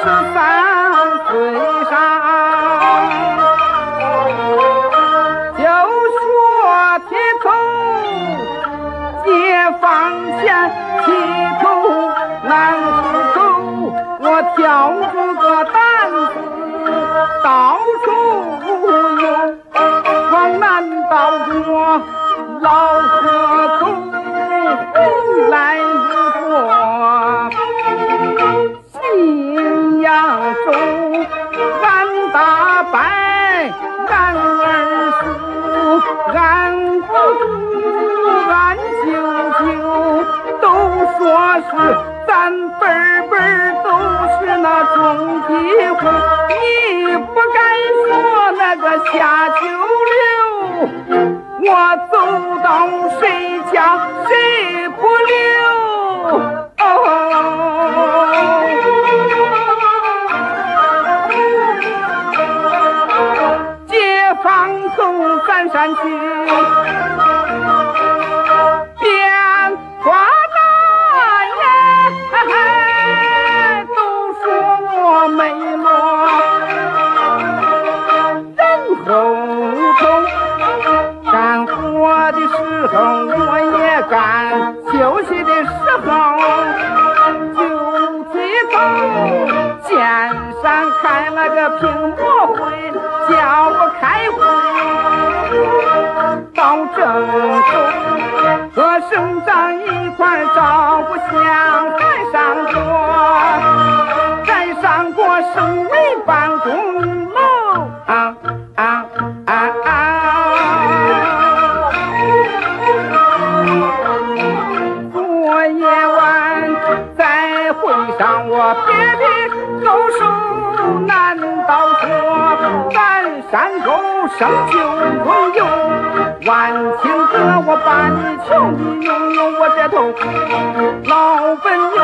十三岁上就学剃头解放前剃头难子头我挑着担子到处游往南到我老河东来是咱辈辈都是那种地户，你不敢说那个下九流，我走到谁家谁不留。解放后咱山区。屏幕会叫我开会，到政府和省长一块照顾乡，还上过，还上过省委办公楼啊啊啊啊！昨夜晚在会上我别的都说。山沟生就会有万顷河，我把你求你拥有我这头老本牛。